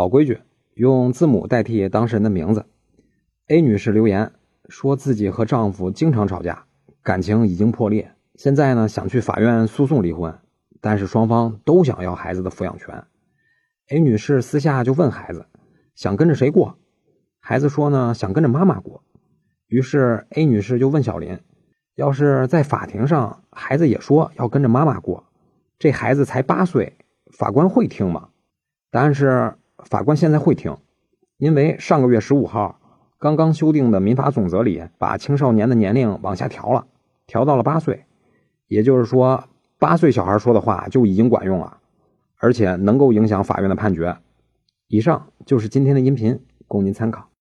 老规矩，用字母代替当事人的名字。A 女士留言说自己和丈夫经常吵架，感情已经破裂，现在呢想去法院诉讼离婚，但是双方都想要孩子的抚养权。A 女士私下就问孩子，想跟着谁过？孩子说呢，想跟着妈妈过。于是 A 女士就问小林，要是在法庭上，孩子也说要跟着妈妈过，这孩子才八岁，法官会听吗？答案是，法官现在会听，因为上个月十五号刚刚修订的民法总则里，把青少年的年龄往下调了，调到了八岁，也就是说，八岁小孩说的话就已经管用了，而且能够影响法院的判决。以上就是今天的音频，供您参考。